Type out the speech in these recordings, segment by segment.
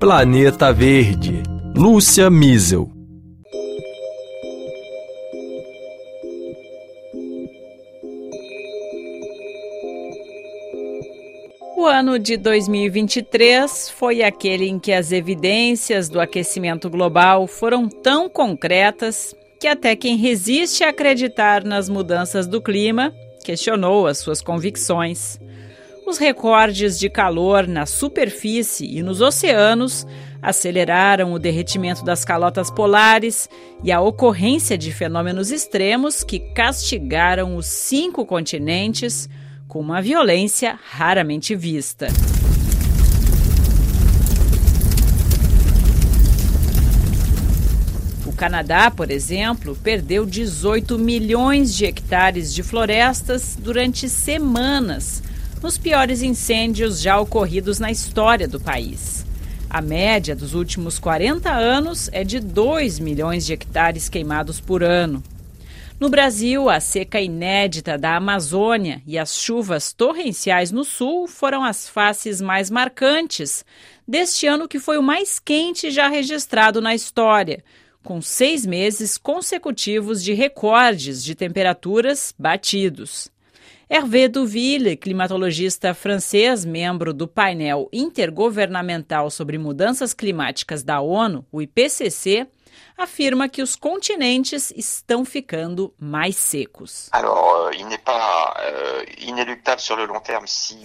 Planeta Verde. Lúcia Miesel. O ano de 2023 foi aquele em que as evidências do aquecimento global foram tão concretas que até quem resiste a acreditar nas mudanças do clima questionou as suas convicções. Os recordes de calor na superfície e nos oceanos aceleraram o derretimento das calotas polares e a ocorrência de fenômenos extremos que castigaram os cinco continentes com uma violência raramente vista. O Canadá, por exemplo, perdeu 18 milhões de hectares de florestas durante semanas, nos piores incêndios já ocorridos na história do país. A média dos últimos 40 anos é de 2 milhões de hectares queimados por ano. No Brasil, a seca inédita da Amazônia e as chuvas torrenciais no sul foram as faces mais marcantes deste ano que foi o mais quente já registrado na história, com seis meses consecutivos de recordes de temperaturas batidos. Hervé Duville, climatologista francês, membro do painel intergovernamental sobre mudanças climáticas da ONU, o IPCC, afirma que os continentes estão ficando mais secos. Euh,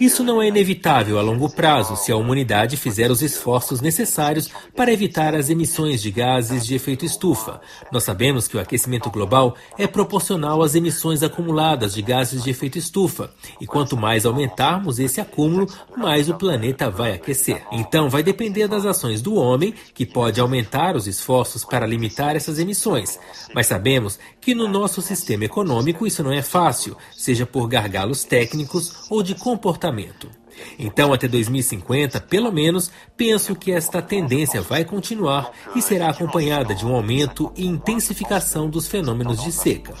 Isso não é inevitável a longo prazo se a humanidade fizer os esforços necessários para evitar as emissões de gases de efeito estufa. Nós sabemos que o aquecimento global é proporcional às emissões acumuladas de gases de efeito estufa, e quanto mais aumentarmos esse acúmulo, mais o planeta vai aquecer. Então, vai depender das ações do homem, que pode aumentar os esforços para limitar limitar essas emissões, mas sabemos que no nosso sistema econômico isso não é fácil, seja por gargalos técnicos ou de comportamento. Então, até 2050, pelo menos, penso que esta tendência vai continuar e será acompanhada de um aumento e intensificação dos fenômenos de seca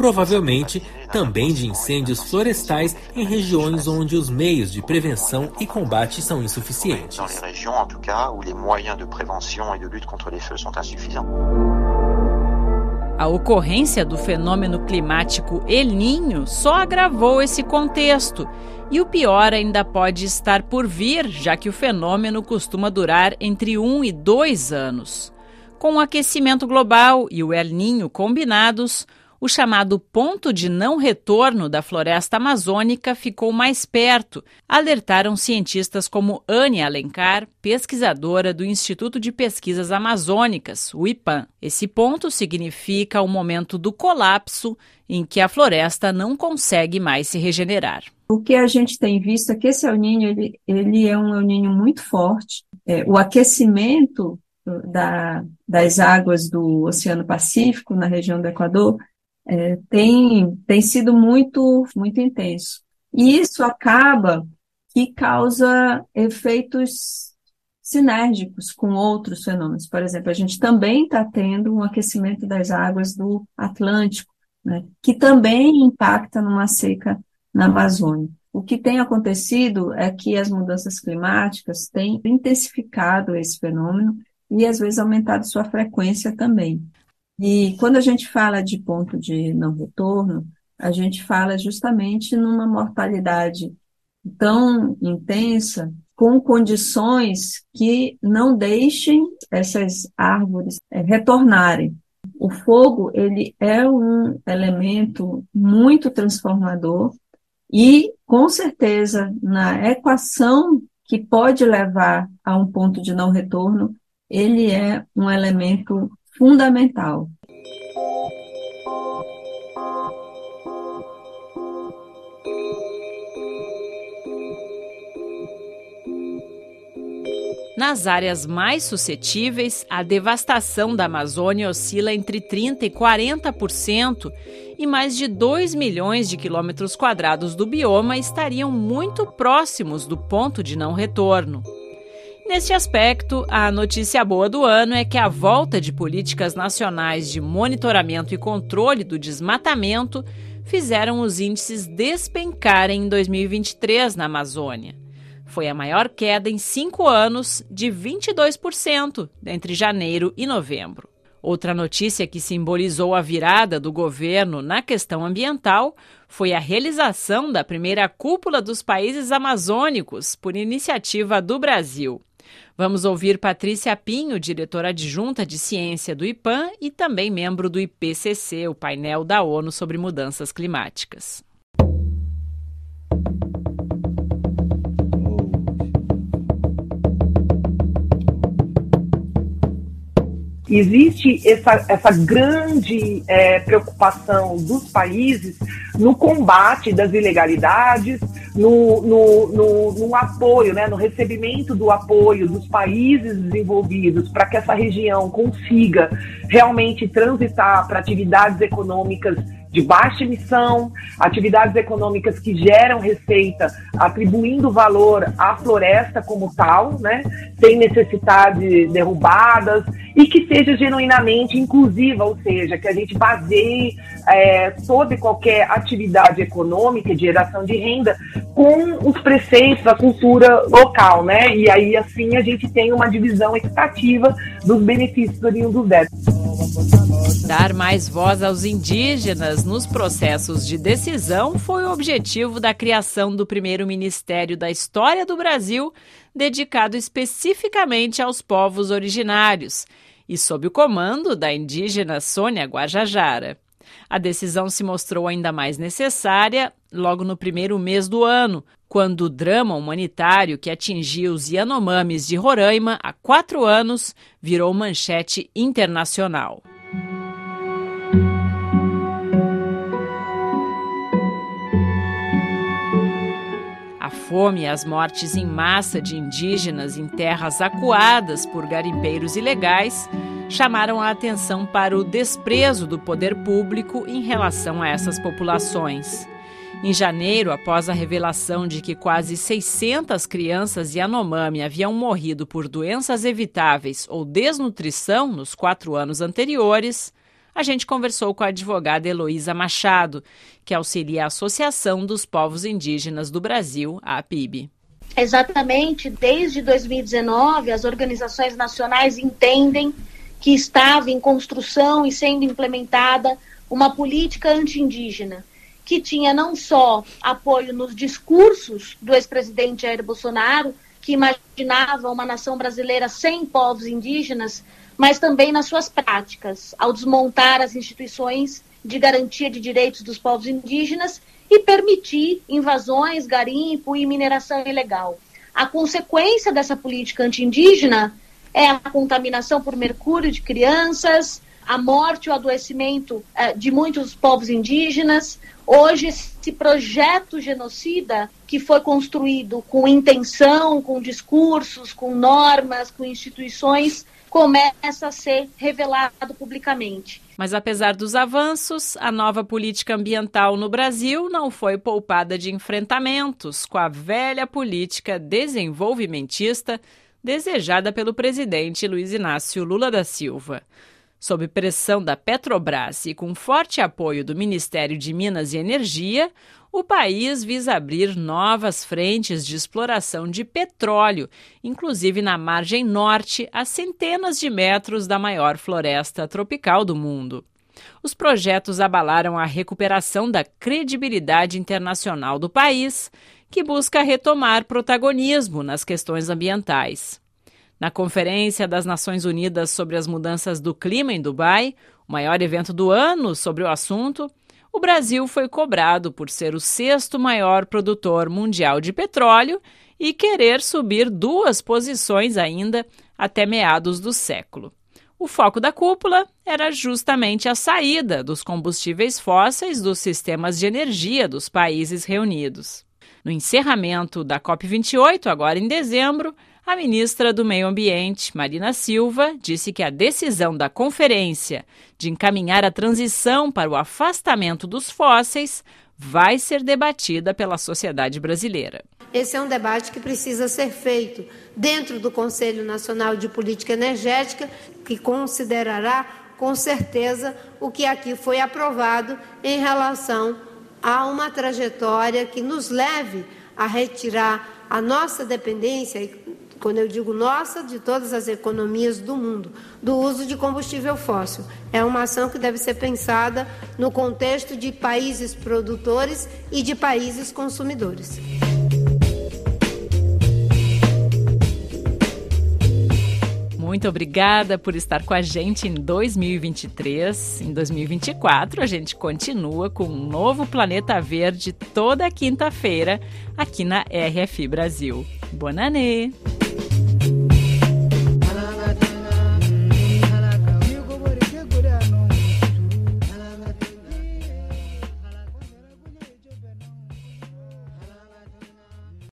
provavelmente também de incêndios florestais em regiões onde os meios de prevenção e combate são insuficientes. A ocorrência do fenômeno climático El Ninho só agravou esse contexto. E o pior ainda pode estar por vir, já que o fenômeno costuma durar entre um e dois anos. Com o aquecimento global e o El Ninho combinados, o chamado ponto de não retorno da floresta amazônica ficou mais perto, alertaram cientistas como Anne Alencar, pesquisadora do Instituto de Pesquisas Amazônicas, o IPAM. Esse ponto significa o momento do colapso em que a floresta não consegue mais se regenerar. O que a gente tem visto é que esse El Niño, ele, ele é um El Niño muito forte. É, o aquecimento da, das águas do Oceano Pacífico, na região do Equador, é, tem, tem sido muito, muito intenso. E isso acaba que causa efeitos sinérgicos com outros fenômenos. Por exemplo, a gente também está tendo um aquecimento das águas do Atlântico, né, que também impacta numa seca na Amazônia. O que tem acontecido é que as mudanças climáticas têm intensificado esse fenômeno e às vezes aumentado sua frequência também. E quando a gente fala de ponto de não retorno, a gente fala justamente numa mortalidade tão intensa, com condições que não deixem essas árvores é, retornarem. O fogo, ele é um elemento muito transformador e, com certeza, na equação que pode levar a um ponto de não retorno, ele é um elemento fundamental. Nas áreas mais suscetíveis, a devastação da Amazônia oscila entre 30% e 40%, e mais de 2 milhões de quilômetros quadrados do bioma estariam muito próximos do ponto de não retorno. Neste aspecto, a notícia boa do ano é que a volta de políticas nacionais de monitoramento e controle do desmatamento fizeram os índices despencarem em 2023 na Amazônia. Foi a maior queda em cinco anos, de 22% entre janeiro e novembro. Outra notícia que simbolizou a virada do governo na questão ambiental foi a realização da primeira cúpula dos países amazônicos por iniciativa do Brasil. Vamos ouvir Patrícia Pinho, diretora adjunta de ciência do IPAM e também membro do IPCC, o painel da ONU sobre mudanças climáticas. Existe essa, essa grande é, preocupação dos países no combate das ilegalidades, no, no, no, no, apoio, né, no recebimento do apoio dos países desenvolvidos para que essa região consiga realmente transitar para atividades econômicas de baixa emissão, atividades econômicas que geram receita, atribuindo valor à floresta como tal, né, sem necessidade derrubadas, e que seja genuinamente inclusiva, ou seja, que a gente baseie é, toda e qualquer atividade econômica de geração de renda com os preceitos da cultura local, né? E aí assim a gente tem uma divisão equitativa dos benefícios oriundos dessa. Dar mais voz aos indígenas nos processos de decisão foi o objetivo da criação do primeiro Ministério da História do Brasil, dedicado especificamente aos povos originários, e sob o comando da indígena Sônia Guajajara. A decisão se mostrou ainda mais necessária logo no primeiro mês do ano, quando o drama humanitário que atingiu os Yanomamis de Roraima há quatro anos virou manchete internacional. Fome e as mortes em massa de indígenas em terras acuadas por garimpeiros ilegais chamaram a atenção para o desprezo do poder público em relação a essas populações. Em janeiro, após a revelação de que quase 600 crianças Yanomami haviam morrido por doenças evitáveis ou desnutrição nos quatro anos anteriores, a gente conversou com a advogada Heloísa Machado, que auxilia a Associação dos Povos Indígenas do Brasil, a APIB. Exatamente, desde 2019, as organizações nacionais entendem que estava em construção e sendo implementada uma política anti-indígena que tinha não só apoio nos discursos do ex-presidente Jair Bolsonaro, que imaginava uma nação brasileira sem povos indígenas, mas também nas suas práticas, ao desmontar as instituições de garantia de direitos dos povos indígenas e permitir invasões, garimpo e mineração ilegal. A consequência dessa política anti-indígena é a contaminação por mercúrio de crianças, a morte o adoecimento eh, de muitos povos indígenas. Hoje, esse projeto genocida, que foi construído com intenção, com discursos, com normas, com instituições, começa a ser revelado publicamente. Mas apesar dos avanços, a nova política ambiental no Brasil não foi poupada de enfrentamentos com a velha política desenvolvimentista desejada pelo presidente Luiz Inácio Lula da Silva. Sob pressão da Petrobras e com forte apoio do Ministério de Minas e Energia, o país visa abrir novas frentes de exploração de petróleo, inclusive na margem norte, a centenas de metros da maior floresta tropical do mundo. Os projetos abalaram a recuperação da credibilidade internacional do país que busca retomar protagonismo nas questões ambientais. Na Conferência das Nações Unidas sobre as Mudanças do Clima em Dubai, o maior evento do ano sobre o assunto, o Brasil foi cobrado por ser o sexto maior produtor mundial de petróleo e querer subir duas posições ainda até meados do século. O foco da cúpula era justamente a saída dos combustíveis fósseis dos sistemas de energia dos países reunidos. No encerramento da COP28, agora em dezembro, a ministra do Meio Ambiente, Marina Silva, disse que a decisão da conferência de encaminhar a transição para o afastamento dos fósseis vai ser debatida pela sociedade brasileira. Esse é um debate que precisa ser feito dentro do Conselho Nacional de Política Energética, que considerará com certeza o que aqui foi aprovado em relação a uma trajetória que nos leve a retirar a nossa dependência quando eu digo nossa, de todas as economias do mundo, do uso de combustível fóssil. É uma ação que deve ser pensada no contexto de países produtores e de países consumidores. Muito obrigada por estar com a gente em 2023. Em 2024, a gente continua com um novo Planeta Verde toda quinta-feira aqui na RF Brasil. Bonanê!